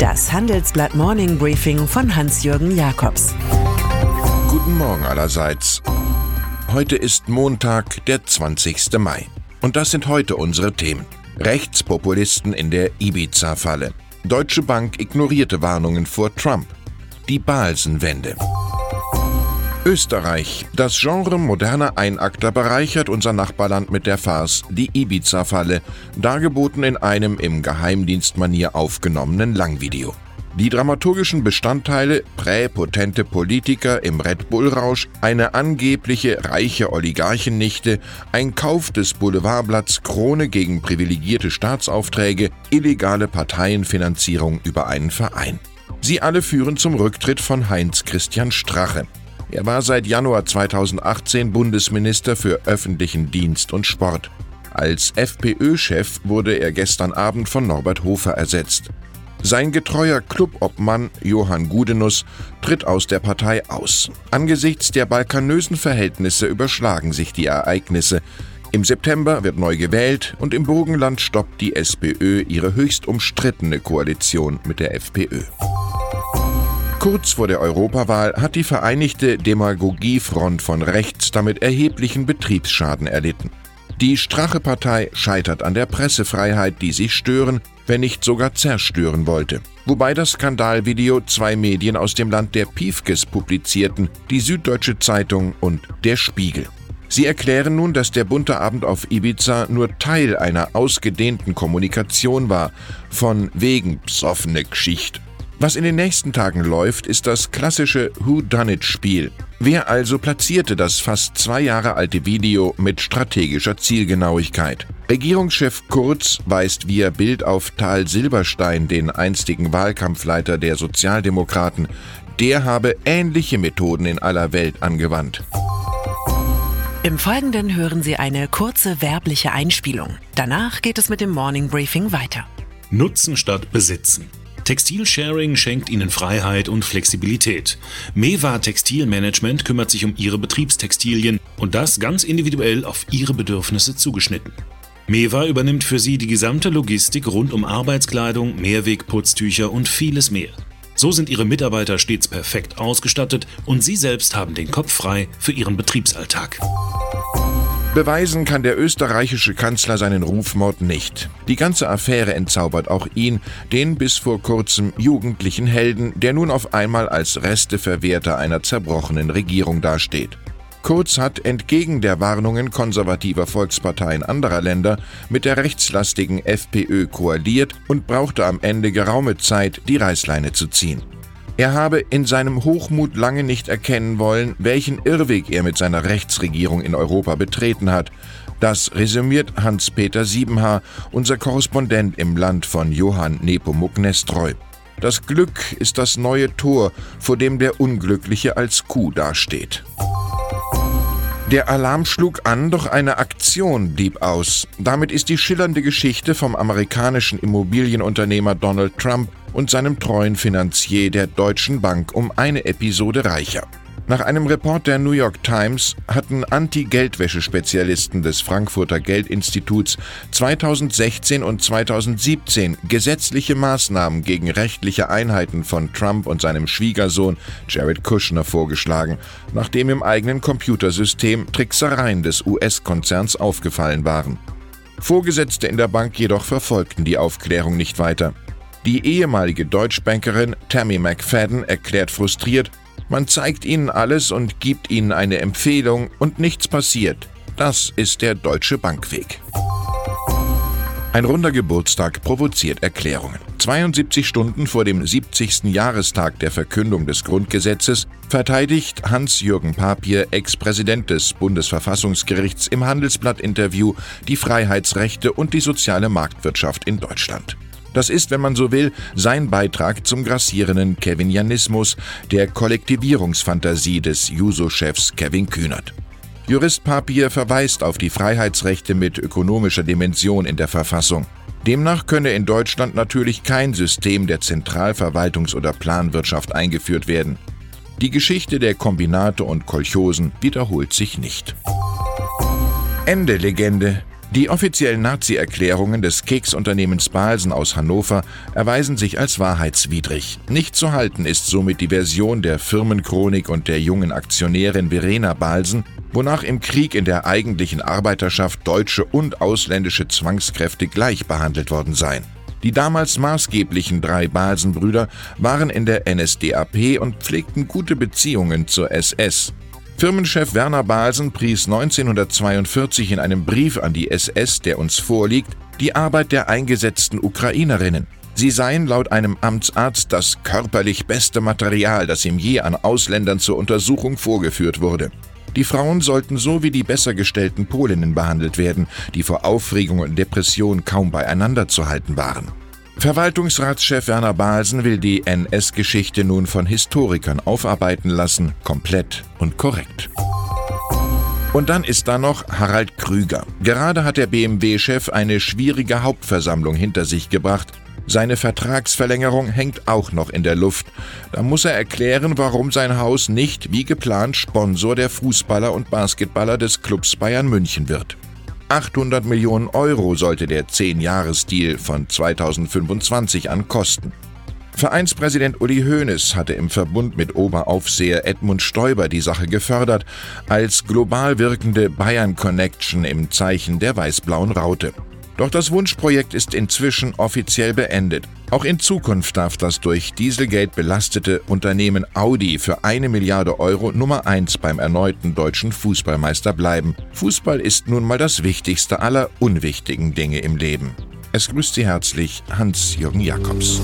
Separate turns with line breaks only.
Das Handelsblatt Morning Briefing von Hans-Jürgen Jakobs.
Guten Morgen allerseits. Heute ist Montag, der 20. Mai. Und das sind heute unsere Themen. Rechtspopulisten in der Ibiza-Falle. Deutsche Bank ignorierte Warnungen vor Trump. Die Balsenwende. Österreich. Das Genre moderner Einakter bereichert unser Nachbarland mit der Farce Die Ibiza-Falle, dargeboten in einem im Geheimdienstmanier aufgenommenen Langvideo. Die dramaturgischen Bestandteile, präpotente Politiker im Red Bull-Rausch, eine angebliche reiche Oligarchennichte, ein Kauf des Boulevardblatts Krone gegen privilegierte Staatsaufträge, illegale Parteienfinanzierung über einen Verein. Sie alle führen zum Rücktritt von Heinz Christian Strache. Er war seit Januar 2018 Bundesminister für öffentlichen Dienst und Sport. Als FPÖ-Chef wurde er gestern Abend von Norbert Hofer ersetzt. Sein getreuer Clubobmann Johann Gudenus tritt aus der Partei aus. Angesichts der balkanösen Verhältnisse überschlagen sich die Ereignisse. Im September wird neu gewählt und im Burgenland stoppt die SPÖ ihre höchst umstrittene Koalition mit der FPÖ. Kurz vor der Europawahl hat die Vereinigte Demagogiefront von rechts damit erheblichen Betriebsschaden erlitten. Die Strache-Partei scheitert an der Pressefreiheit, die sie stören, wenn nicht sogar zerstören wollte. Wobei das Skandalvideo zwei Medien aus dem Land der Piefkes publizierten, die Süddeutsche Zeitung und der Spiegel. Sie erklären nun, dass der bunte Abend auf Ibiza nur Teil einer ausgedehnten Kommunikation war, von wegen psoffene Geschichte was in den nächsten Tagen läuft, ist das klassische Who-Done-It-Spiel. Wer also platzierte das fast zwei Jahre alte Video mit strategischer Zielgenauigkeit? Regierungschef Kurz weist via Bild auf Tal Silberstein, den einstigen Wahlkampfleiter der Sozialdemokraten. Der habe ähnliche Methoden in aller Welt angewandt.
Im Folgenden hören Sie eine kurze werbliche Einspielung. Danach geht es mit dem Morning Briefing weiter.
Nutzen statt Besitzen. Textilsharing schenkt Ihnen Freiheit und Flexibilität. Mewa Textilmanagement kümmert sich um Ihre Betriebstextilien und das ganz individuell auf Ihre Bedürfnisse zugeschnitten. Mewa übernimmt für Sie die gesamte Logistik rund um Arbeitskleidung, Mehrwegputztücher und vieles mehr. So sind Ihre Mitarbeiter stets perfekt ausgestattet und Sie selbst haben den Kopf frei für Ihren Betriebsalltag.
Beweisen kann der österreichische Kanzler seinen Rufmord nicht. Die ganze Affäre entzaubert auch ihn, den bis vor kurzem jugendlichen Helden, der nun auf einmal als Resteverwerter einer zerbrochenen Regierung dasteht. Kurz hat entgegen der Warnungen konservativer Volksparteien anderer Länder mit der rechtslastigen FPÖ koaliert und brauchte am Ende geraume Zeit, die Reißleine zu ziehen. Er habe in seinem Hochmut lange nicht erkennen wollen, welchen Irrweg er mit seiner Rechtsregierung in Europa betreten hat. Das resümiert Hans-Peter Siebenhaar, unser Korrespondent im Land von Johann Nepomuk Nestreu. Das Glück ist das neue Tor, vor dem der Unglückliche als Kuh dasteht. Der Alarm schlug an, doch eine Aktion blieb aus. Damit ist die schillernde Geschichte vom amerikanischen Immobilienunternehmer Donald Trump und seinem treuen Finanzier der Deutschen Bank um eine Episode reicher. Nach einem Report der New York Times hatten Anti-Geldwäsche-Spezialisten des Frankfurter Geldinstituts 2016 und 2017 gesetzliche Maßnahmen gegen rechtliche Einheiten von Trump und seinem Schwiegersohn Jared Kushner vorgeschlagen, nachdem im eigenen Computersystem Tricksereien des US-Konzerns aufgefallen waren. Vorgesetzte in der Bank jedoch verfolgten die Aufklärung nicht weiter. Die ehemalige Deutschbankerin Tammy McFadden erklärt frustriert, man zeigt ihnen alles und gibt ihnen eine Empfehlung und nichts passiert. Das ist der deutsche Bankweg. Ein runder Geburtstag provoziert Erklärungen. 72 Stunden vor dem 70. Jahrestag der Verkündung des Grundgesetzes verteidigt Hans-Jürgen Papier, Ex-Präsident des Bundesverfassungsgerichts, im Handelsblatt-Interview die Freiheitsrechte und die soziale Marktwirtschaft in Deutschland. Das ist, wenn man so will, sein Beitrag zum grassierenden Kevinianismus, der Kollektivierungsfantasie des Juso-Chefs Kevin Kühnert. Jurist Papier verweist auf die Freiheitsrechte mit ökonomischer Dimension in der Verfassung. Demnach könne in Deutschland natürlich kein System der Zentralverwaltungs- oder Planwirtschaft eingeführt werden. Die Geschichte der Kombinate und Kolchosen wiederholt sich nicht. Ende Legende Die offiziellen Nazi-Erklärungen des Keksunternehmens Balsen aus Hannover erweisen sich als wahrheitswidrig. Nicht zu halten ist somit die Version der Firmenchronik und der jungen Aktionärin Verena Balsen, wonach im Krieg in der eigentlichen Arbeiterschaft deutsche und ausländische Zwangskräfte gleich behandelt worden seien. Die damals maßgeblichen drei Balsenbrüder waren in der NSDAP und pflegten gute Beziehungen zur SS. Firmenchef Werner Balsen pries 1942 in einem Brief an die SS, der uns vorliegt, die Arbeit der eingesetzten Ukrainerinnen. Sie seien laut einem Amtsarzt das körperlich beste Material, das ihm je an Ausländern zur Untersuchung vorgeführt wurde. Die Frauen sollten so wie die besser gestellten Polinnen behandelt werden, die vor Aufregung und Depression kaum beieinander zu halten waren. Verwaltungsratschef Werner Balsen will die NS-Geschichte nun von Historikern aufarbeiten lassen, komplett und korrekt. Und dann ist da noch Harald Krüger. Gerade hat der BMW-Chef eine schwierige Hauptversammlung hinter sich gebracht. Seine Vertragsverlängerung hängt auch noch in der Luft. Da muss er erklären, warum sein Haus nicht wie geplant Sponsor der Fußballer und Basketballer des Clubs Bayern München wird. 800 Millionen Euro sollte der 10-Jahres-Deal von 2025 an kosten. Vereinspräsident Uli Hoeneß hatte im Verbund mit Oberaufseher Edmund Stoiber die Sache gefördert, als global wirkende Bayern Connection im Zeichen der weiß-blauen Raute. Doch das Wunschprojekt ist inzwischen offiziell beendet. Auch in Zukunft darf das durch Dieselgate belastete Unternehmen Audi für eine Milliarde Euro Nummer eins beim erneuten deutschen Fußballmeister bleiben. Fußball ist nun mal das wichtigste aller unwichtigen Dinge im Leben. Es grüßt Sie herzlich Hans-Jürgen Jakobs.